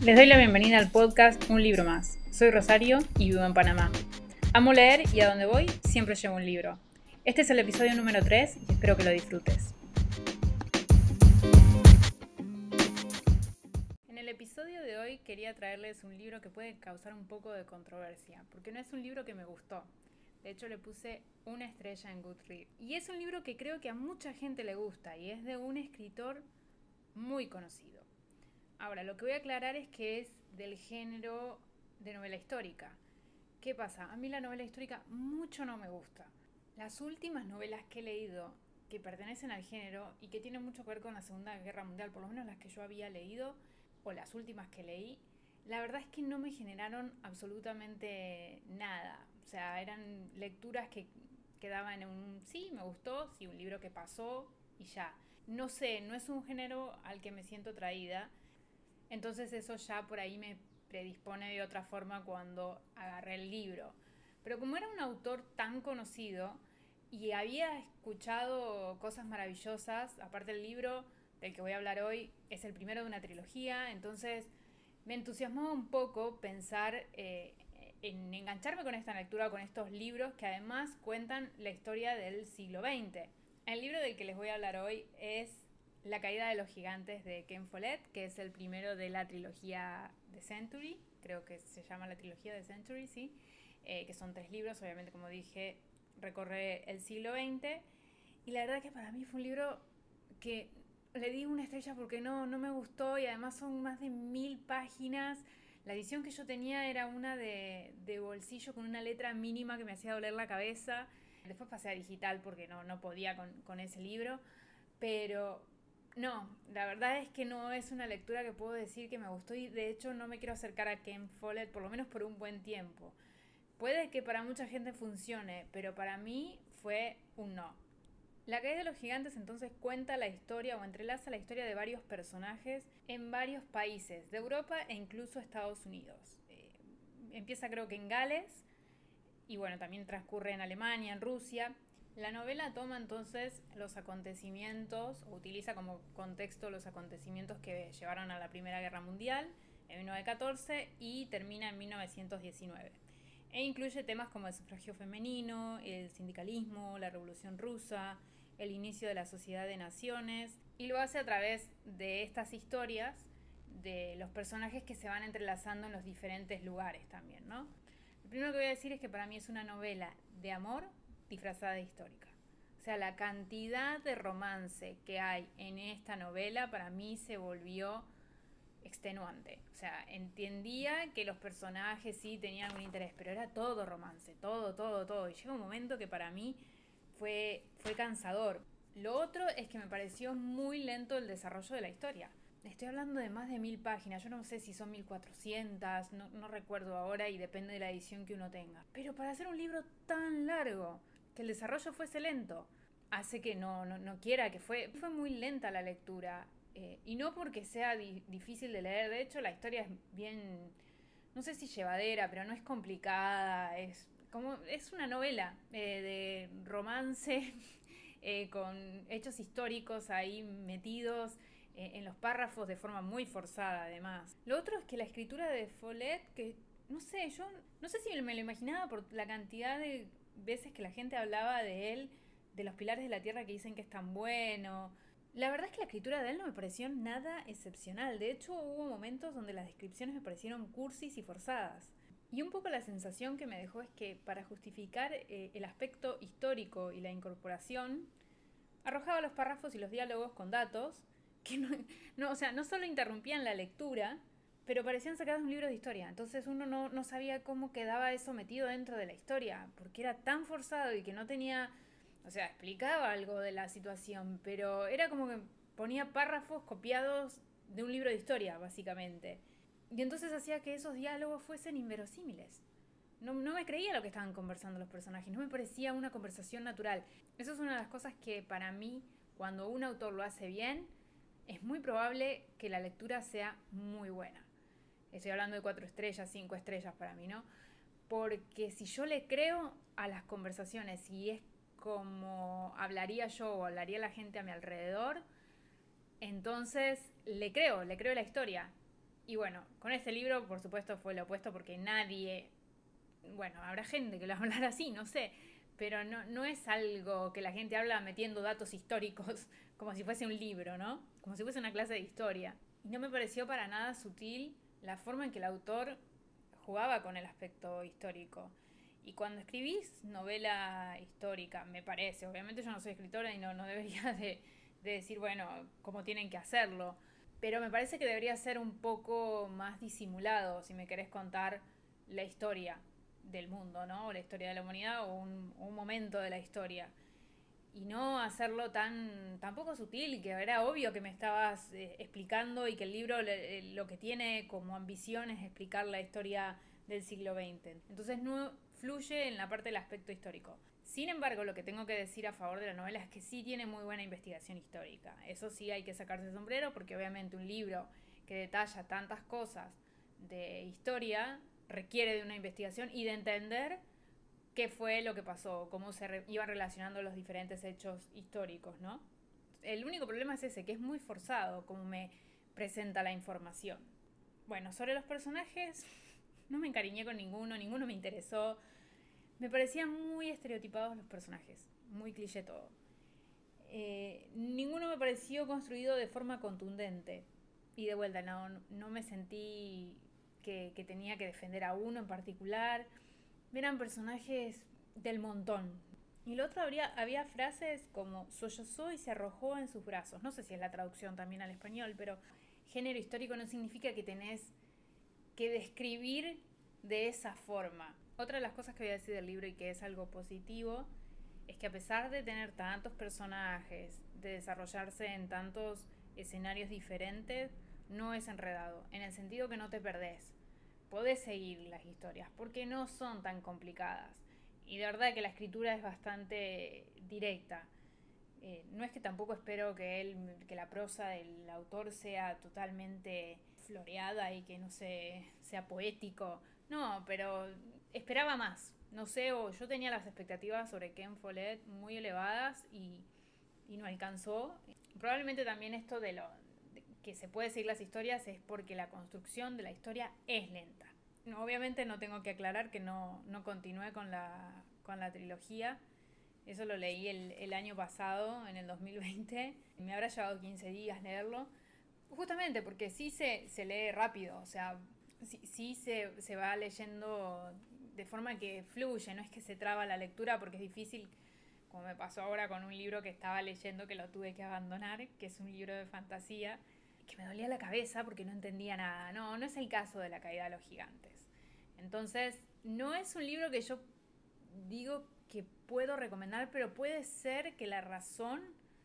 Les doy la bienvenida al podcast Un libro más. Soy Rosario y vivo en Panamá. Amo leer y a donde voy siempre llevo un libro. Este es el episodio número 3 y espero que lo disfrutes. En el episodio de hoy quería traerles un libro que puede causar un poco de controversia, porque no es un libro que me gustó. De hecho le puse una estrella en Goodreads. Y es un libro que creo que a mucha gente le gusta y es de un escritor muy conocido. Ahora, lo que voy a aclarar es que es del género de novela histórica. ¿Qué pasa? A mí la novela histórica mucho no me gusta. Las últimas novelas que he leído que pertenecen al género y que tienen mucho que ver con la Segunda Guerra Mundial, por lo menos las que yo había leído, o las últimas que leí, la verdad es que no me generaron absolutamente nada. O sea, eran lecturas que quedaban en un sí, me gustó, sí, un libro que pasó y ya. No sé, no es un género al que me siento traída. Entonces eso ya por ahí me predispone de otra forma cuando agarré el libro. Pero como era un autor tan conocido y había escuchado cosas maravillosas, aparte el libro del que voy a hablar hoy es el primero de una trilogía, entonces me entusiasmó un poco pensar eh, en engancharme con esta lectura, con estos libros que además cuentan la historia del siglo XX. El libro del que les voy a hablar hoy es La caída de los gigantes de Ken Follett, que es el primero de la trilogía de Century, creo que se llama la trilogía de Century, sí, eh, que son tres libros, obviamente como dije, recorre el siglo XX, y la verdad que para mí fue un libro que le di una estrella porque no, no me gustó y además son más de mil páginas. La edición que yo tenía era una de, de bolsillo con una letra mínima que me hacía doler la cabeza. Después pasé a digital porque no, no podía con, con ese libro. Pero no, la verdad es que no es una lectura que puedo decir que me gustó y de hecho no me quiero acercar a Ken Follett por lo menos por un buen tiempo. Puede que para mucha gente funcione, pero para mí fue un no. La caída de los gigantes entonces cuenta la historia o entrelaza la historia de varios personajes en varios países de Europa e incluso Estados Unidos. Eh, empieza creo que en Gales y bueno, también transcurre en Alemania, en Rusia. La novela toma entonces los acontecimientos, o utiliza como contexto los acontecimientos que llevaron a la Primera Guerra Mundial en 1914 y termina en 1919. E incluye temas como el sufragio femenino, el sindicalismo, la Revolución Rusa, el inicio de la Sociedad de Naciones, y lo hace a través de estas historias de los personajes que se van entrelazando en los diferentes lugares también, ¿no? Lo primero que voy a decir es que para mí es una novela de amor disfrazada de histórica. O sea, la cantidad de romance que hay en esta novela para mí se volvió extenuante. O sea, entendía que los personajes sí tenían un interés, pero era todo romance, todo, todo, todo. Y llega un momento que para mí fue, fue cansador. Lo otro es que me pareció muy lento el desarrollo de la historia. Estoy hablando de más de mil páginas, yo no sé si son 1400, no, no recuerdo ahora y depende de la edición que uno tenga. Pero para hacer un libro tan largo, que el desarrollo fuese lento, hace que no, no, quiera, que fue, fue muy lenta la lectura. Eh, y no porque sea difícil de leer, de hecho la historia es bien, no sé si llevadera, pero no es complicada, es como es una novela eh, de romance eh, con hechos históricos ahí metidos en los párrafos de forma muy forzada además. Lo otro es que la escritura de Follett, que no sé, yo no sé si me lo imaginaba por la cantidad de veces que la gente hablaba de él, de los pilares de la tierra que dicen que es tan bueno. La verdad es que la escritura de él no me pareció nada excepcional. De hecho, hubo momentos donde las descripciones me parecieron cursis y forzadas. Y un poco la sensación que me dejó es que para justificar eh, el aspecto histórico y la incorporación, arrojaba los párrafos y los diálogos con datos que no, no, o sea, no solo interrumpían la lectura, pero parecían sacados de un libro de historia. Entonces uno no, no, sabía cómo quedaba eso metido dentro de la historia, porque era tan forzado y que no tenía, o sea, explicaba algo de la situación, pero era como que ponía párrafos copiados de un libro de historia, básicamente. Y entonces hacía que esos diálogos fuesen inverosímiles. No, no me creía lo que estaban conversando los personajes, no me parecía una conversación natural. Eso es una de las cosas que para mí, cuando un autor lo hace bien, es muy probable que la lectura sea muy buena. Estoy hablando de cuatro estrellas, cinco estrellas para mí, ¿no? Porque si yo le creo a las conversaciones y es como hablaría yo o hablaría la gente a mi alrededor, entonces le creo, le creo la historia. Y bueno, con este libro, por supuesto, fue lo opuesto porque nadie, bueno, habrá gente que lo hablará así, no sé, pero no, no es algo que la gente habla metiendo datos históricos como si fuese un libro, ¿no? Como si fuese una clase de historia. Y no me pareció para nada sutil la forma en que el autor jugaba con el aspecto histórico. Y cuando escribís novela histórica, me parece, obviamente yo no soy escritora y no, no debería de, de decir, bueno, cómo tienen que hacerlo, pero me parece que debería ser un poco más disimulado si me querés contar la historia del mundo, ¿no? O la historia de la humanidad o un, un momento de la historia. Y no hacerlo tan, tan poco sutil, que era obvio que me estabas eh, explicando y que el libro le, lo que tiene como ambición es explicar la historia del siglo XX. Entonces no fluye en la parte del aspecto histórico. Sin embargo, lo que tengo que decir a favor de la novela es que sí tiene muy buena investigación histórica. Eso sí hay que sacarse el sombrero porque obviamente un libro que detalla tantas cosas de historia requiere de una investigación y de entender qué fue lo que pasó, cómo se re iban relacionando los diferentes hechos históricos, ¿no? El único problema es ese, que es muy forzado como me presenta la información. Bueno, sobre los personajes, no me encariñé con ninguno, ninguno me interesó. Me parecían muy estereotipados los personajes, muy cliché todo. Eh, ninguno me pareció construido de forma contundente. Y de vuelta, no, no me sentí que, que, tenía que defender a uno en particular. Eran personajes del montón. Y lo otro habría, había frases como sollozó y se arrojó en sus brazos. No sé si es la traducción también al español, pero género histórico no significa que tenés que describir de esa forma. Otra de las cosas que voy a decir del libro y que es algo positivo es que a pesar de tener tantos personajes, de desarrollarse en tantos escenarios diferentes, no es enredado, en el sentido que no te perdés. Podés seguir las historias porque no son tan complicadas. Y de verdad que la escritura es bastante directa. Eh, no es que tampoco espero que él, que la prosa del autor sea totalmente floreada y que no sé, sea poético. No, pero esperaba más. No sé, o yo tenía las expectativas sobre Ken Follett muy elevadas y, y no alcanzó. Probablemente también esto de lo que se puede seguir las historias es porque la construcción de la historia es lenta. No, obviamente no tengo que aclarar que no, no continué con la, con la trilogía. Eso lo leí el, el año pasado, en el 2020. Me habrá llevado 15 días leerlo. Justamente porque sí se, se lee rápido, o sea, sí, sí se, se, va leyendo de forma que fluye, no es que se traba la lectura porque es difícil, como me pasó ahora con un libro que estaba leyendo que lo tuve que abandonar, que es un libro de fantasía, que me dolía la cabeza porque no entendía nada. No, no es el caso de la caída de los gigantes. Entonces, no es un libro que yo digo que puedo recomendar, pero puede ser que la razón,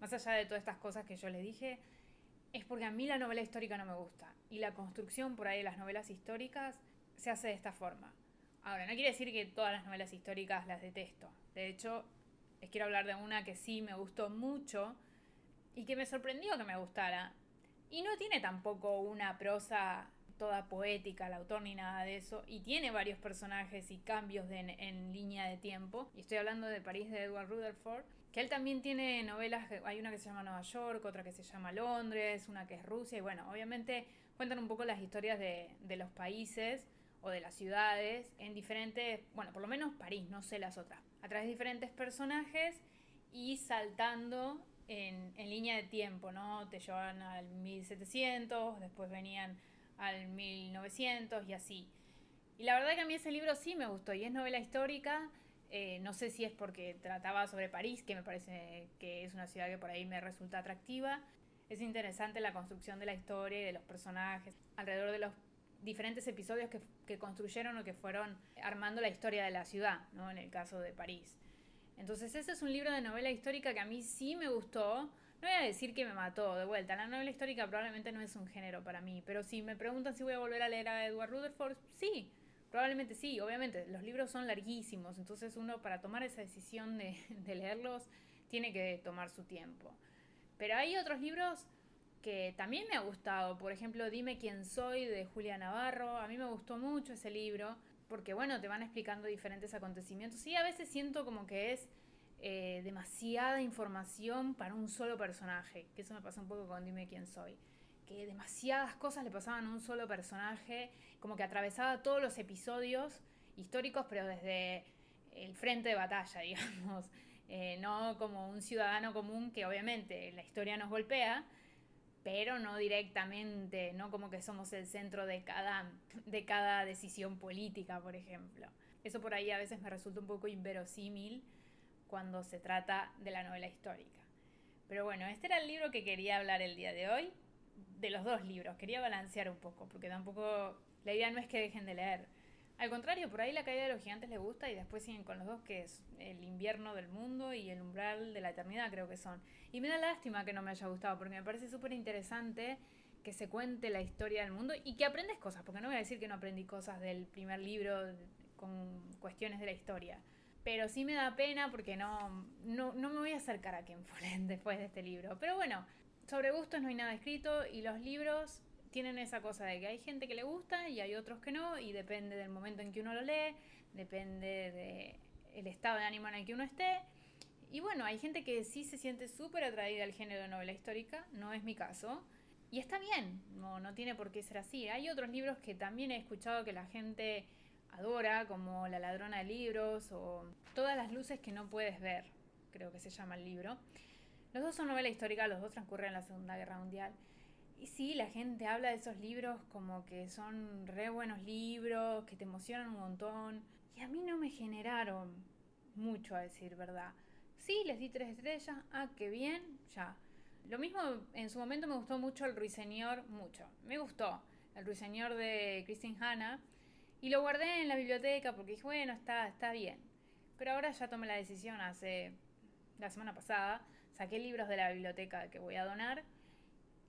más allá de todas estas cosas que yo les dije, es porque a mí la novela histórica no me gusta. Y la construcción por ahí de las novelas históricas se hace de esta forma. Ahora, no quiere decir que todas las novelas históricas las detesto. De hecho, les quiero hablar de una que sí me gustó mucho y que me sorprendió que me gustara. Y no tiene tampoco una prosa toda poética el autor ni nada de eso. Y tiene varios personajes y cambios de, en, en, línea de tiempo. Y estoy hablando de París de Edward Rutherford. Que él también tiene novelas, hay una que se llama Nueva York, otra que se llama Londres, una que es Rusia. Y bueno, obviamente cuentan un poco las historias de, de los países o de las ciudades en diferentes, bueno, por lo menos París, no sé las otras, a través de diferentes personajes y saltando en, línea de tiempo, ¿no? Te llevan al 1700, después venían al 1900 y así. Y la verdad que a mí ese libro sí me gustó y es novela histórica. Eh, no sé si es porque trataba sobre París, que me parece que es una ciudad que por ahí me resulta atractiva. Es interesante la construcción de la historia y de los personajes alrededor de los diferentes episodios que, que construyeron o que fueron armando la historia de la ciudad, ¿no? En el caso de París. Entonces ese es un libro de novela histórica que a mí sí me gustó. No voy a decir que me mató de vuelta. La novela histórica probablemente no es un género para mí. Pero si me preguntan si voy a volver a leer a Edward Rutherford, sí. Probablemente sí. Obviamente los libros son larguísimos. Entonces uno para tomar esa decisión de, de leerlos tiene que tomar su tiempo. Pero hay otros libros que también me ha gustado. Por ejemplo, Dime quién soy de Julia Navarro. A mí me gustó mucho ese libro porque, bueno, te van explicando diferentes acontecimientos. Y a veces siento como que es eh, demasiada información para un solo personaje. Que eso me pasa un poco con Dime quién soy. que demasiadas cosas le pasaban a un solo personaje, como que atravesaba todos los episodios históricos, pero desde el frente de batalla, digamos, eh, no como un ciudadano común que obviamente la historia nos golpea, pero no directamente, no como que somos el centro de cada, de cada decisión política, por ejemplo. Eso por ahí a veces me resulta un poco inverosímil cuando se trata de la novela histórica. Pero bueno, este era el libro que quería hablar el día de hoy, de los dos libros, quería balancear un poco, porque tampoco la idea no es que dejen de leer. Al contrario, por ahí la caída de los gigantes les gusta y después siguen con los dos, que es el invierno del mundo y el umbral de la eternidad, creo que son. Y me da lástima que no me haya gustado, porque me parece súper interesante que se cuente la historia del mundo y que aprendes cosas, porque no voy a decir que no aprendí cosas del primer libro con cuestiones de la historia. Pero sí me da pena porque no, no, no me voy a acercar a Ken Follett después de este libro. Pero bueno, sobre gustos no hay nada escrito y los libros tienen esa cosa de que hay gente que le gusta y hay otros que no, y depende del momento en que uno lo lee, depende del estado de ánimo en el que uno esté. Y bueno, hay gente que sí se siente súper atraída al género de novela histórica, no es mi caso. Y está bien, no, no tiene por qué ser así. Hay otros libros que también he escuchado que la gente adora, como La ladrona de libros o Todas las luces que no puedes ver, creo que se llama el libro. Los dos son novela histórica, los dos transcurren en la Segunda Guerra Mundial. Sí, la gente habla de esos libros como que son re buenos libros, que te emocionan un montón. Y a mí no me generaron mucho, a decir verdad. Sí, les di tres estrellas. Ah, qué bien, ya. Lo mismo, en su momento me gustó mucho El Ruiseñor, mucho. Me gustó El Ruiseñor de Christine Hanna. Y lo guardé en la biblioteca porque dije, bueno, está, está bien. Pero ahora ya tomé la decisión hace la semana pasada. Saqué libros de la biblioteca que voy a donar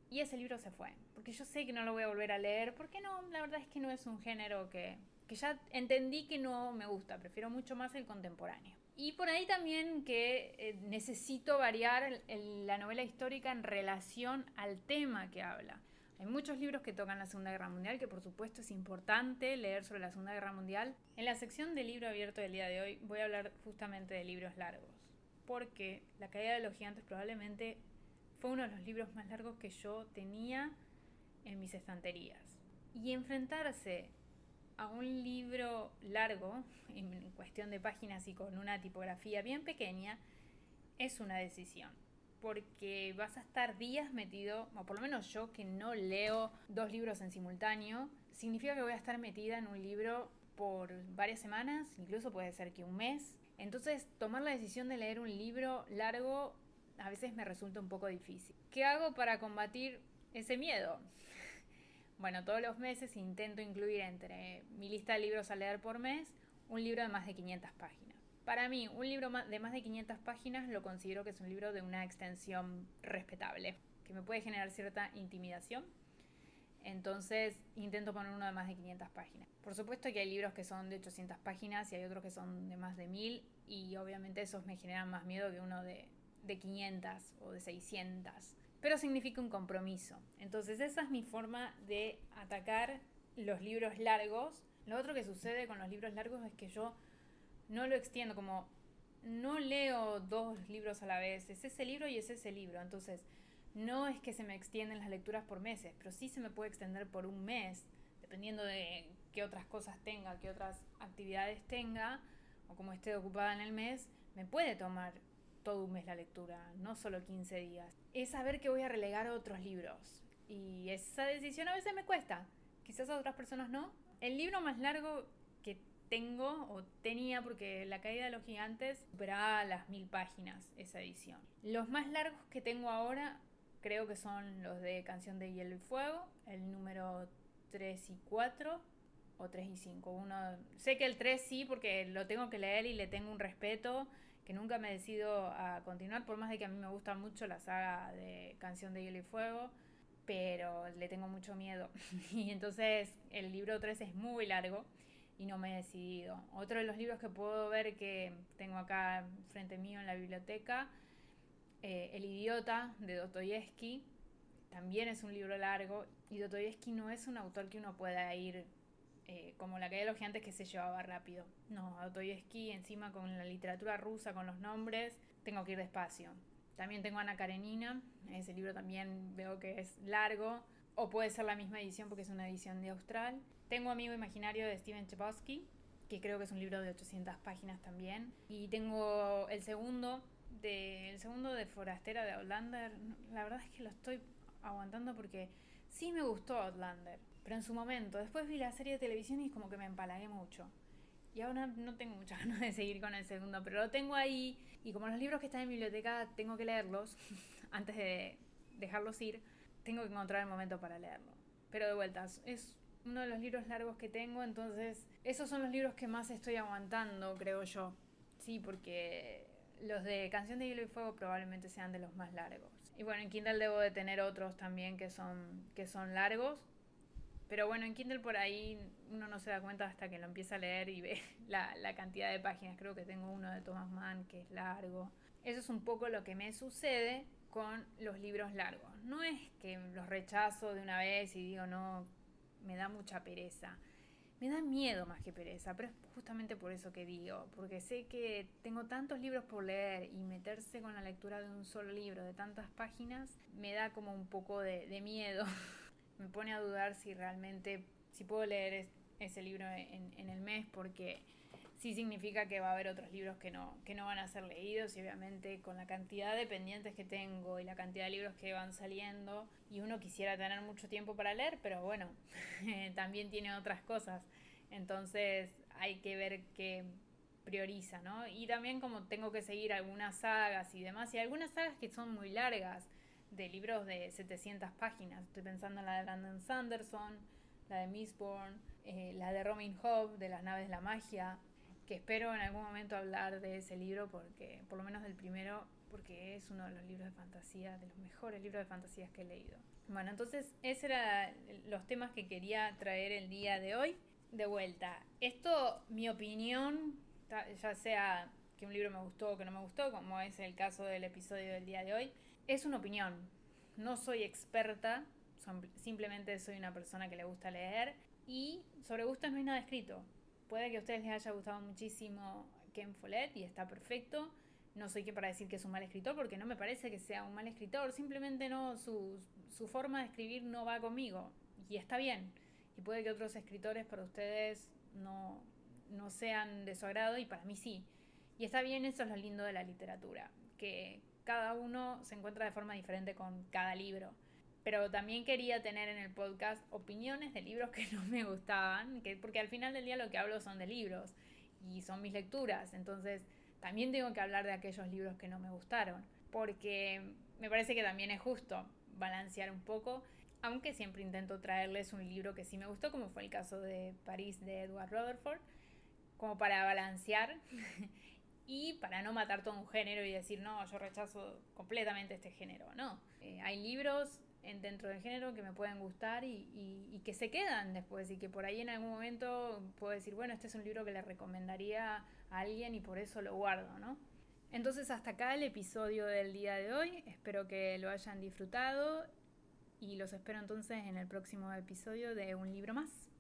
y ese libro se fue, porque yo sé que no lo voy a volver a leer, porque no, la verdad es que no es un género que, que ya entendí que no me gusta, prefiero mucho más el contemporáneo. Y por ahí también que eh, necesito variar la novela histórica en relación al tema que habla. Hay muchos libros que tocan la Segunda Guerra Mundial, que por supuesto es importante leer sobre la Segunda Guerra Mundial. En la sección de libro abierto del día de hoy voy a hablar justamente de libros largos, porque La caída de los gigantes probablemente fue uno de los libros más largos que yo tenía en mis estanterías. Y enfrentarse a un libro largo, en cuestión de páginas y con una tipografía bien pequeña, es una decisión. Porque vas a estar días metido, o por lo menos yo que no leo dos libros en simultáneo, significa que voy a estar metida en un libro por varias semanas, incluso puede ser que un mes. Entonces, tomar la decisión de leer un libro largo a veces me resulta un poco difícil. ¿Qué hago para combatir ese miedo? Bueno, todos los meses intento incluir entre mi lista de libros a leer por mes un libro de más de 500 páginas. Para mí, un libro de más de 500 páginas lo considero que es un libro de una extensión respetable, que me puede generar cierta intimidación. Entonces intento poner uno de más de 500 páginas. Por supuesto que hay libros que son de 800 páginas y hay otros que son de más de 1000 y obviamente esos me generan más miedo que uno de de 500 o de 600, pero significa un compromiso. Entonces esa es mi forma de atacar los libros largos. Lo otro que sucede con los libros largos es que yo no lo extiendo como no leo dos libros a la vez, es ese libro y es ese libro. Entonces, no es que se me extienden las lecturas por meses, pero sí se me puede extender por un mes, dependiendo de qué otras cosas tenga, qué otras actividades tenga, o como esté ocupada en el mes, me puede tomar todo un mes la lectura, no solo 15 días. Es saber que voy a relegar otros libros. Y esa decisión a veces me cuesta. Quizás a otras personas no. El libro más largo que tengo o tenía, porque La caída de los gigantes superaba las mil páginas esa edición. Los más largos que tengo ahora creo que son los de Canción de Hielo y Fuego, el número 3 y 4 o 3 y 5. Uno, sé que el 3 sí porque lo tengo que leer y le tengo un respeto que nunca me decido a continuar, por más de que a mí me gusta mucho la saga de Canción de Hielo y Fuego, pero le tengo mucho miedo. y entonces el libro 3 es muy largo y no me he decidido. Otro de los libros que puedo ver que tengo acá frente mío en la biblioteca, eh, El idiota de Dostoyevsky, también es un libro largo y Dostoyevsky no es un autor que uno pueda ir eh, como la caída de los gigantes que se llevaba rápido. No, Dostoyevsky encima con la literatura rusa, con los nombres, tengo que ir despacio. También tengo Ana Karenina, ese libro también veo que es largo. o puede ser la misma edición porque es una edición de Austral. Tengo Amigo Imaginario de Steven Chbosky, que creo que es un libro de 800 páginas también. Y tengo el segundo de, el segundo de Forastera de Outlander. La verdad es que lo estoy aguantando porque sí me gustó Outlander, pero en su momento. Después vi la serie de televisión y como que me empalagué mucho. Y ahora no tengo muchas ganas de seguir con el segundo, pero lo tengo ahí. Y como los libros que están en biblioteca tengo que leerlos antes de dejarlos ir, tengo que encontrar el momento para leerlo. Pero de vueltas, es uno de los libros largos que tengo, entonces esos son los libros que más estoy aguantando, creo yo. Sí, porque los de Canción de Hielo y Fuego probablemente sean de los más largos. Y bueno, en Kindle debo de tener otros también que son, que son largos. Pero bueno, en Kindle por ahí uno no se da cuenta hasta que lo empieza a leer y ve la, la cantidad de páginas. Creo que tengo uno de Thomas Mann que es largo. Eso es un poco lo que me sucede con los libros largos. No es que los rechazo de una vez y digo, no, me da mucha pereza. Me da miedo más que pereza, pero es justamente por eso que digo, porque sé que tengo tantos libros por leer y meterse con la lectura de un solo libro de tantas páginas me da como un poco de, miedo. me pone a dudar si realmente, si puedo leer ese libro en el mes, porque sí significa que va a haber otros libros que no, que no van a ser leídos y obviamente con la cantidad de pendientes que tengo y la cantidad de libros que van saliendo y uno quisiera tener mucho tiempo para leer, pero bueno, también tiene otras cosas. Entonces hay que ver qué prioriza, ¿no? Y también como tengo que seguir algunas sagas y demás, y algunas sagas que son muy largas, de libros de 700 páginas. Estoy pensando en la de Brandon Sanderson, la de Mistborn, eh, la de Robin Hood, de las naves de la magia, que espero en algún momento hablar de ese libro, porque por lo menos del primero, porque es uno de los libros de fantasía, de los mejores libros de fantasías que he leído. Bueno, entonces esos eran los temas que quería traer el día de hoy. De vuelta, esto, mi opinión, ya sea que un libro me gustó o que no me gustó, como es el caso del episodio del día de hoy, es una opinión. No soy experta, simplemente soy una persona que le gusta leer y sobre gustos no hay nada escrito. Puede que a ustedes les haya gustado muchísimo Ken Follett y está perfecto. No soy quien para decir que es un mal escritor porque no me parece que sea un mal escritor. Simplemente no, su, su forma de escribir no va conmigo y está bien. Y puede que otros escritores para ustedes no, no sean de su agrado y para mí sí. Y está bien, eso es lo lindo de la literatura, que cada uno se encuentra de forma diferente con cada libro. Pero también quería tener en el podcast opiniones de libros que no me gustaban, que, porque al final del día lo que hablo son de libros y son mis lecturas, entonces también tengo que hablar de aquellos libros que no me gustaron, porque me parece que también es justo balancear un poco, aunque siempre intento traerles un libro que sí me gustó, como fue el caso de París de Edward Rutherford, como para balancear y para no matar todo un género y decir, no, yo rechazo completamente este género, no. Eh, hay libros dentro del género que me pueden gustar y, y, que se quedan después y que por ahí en algún momento puedo decir, bueno, este es un libro que le recomendaría a alguien y por eso lo guardo, ¿no? Entonces hasta acá el episodio del día de hoy, espero que lo hayan disfrutado y los espero entonces en el próximo episodio de Un libro más.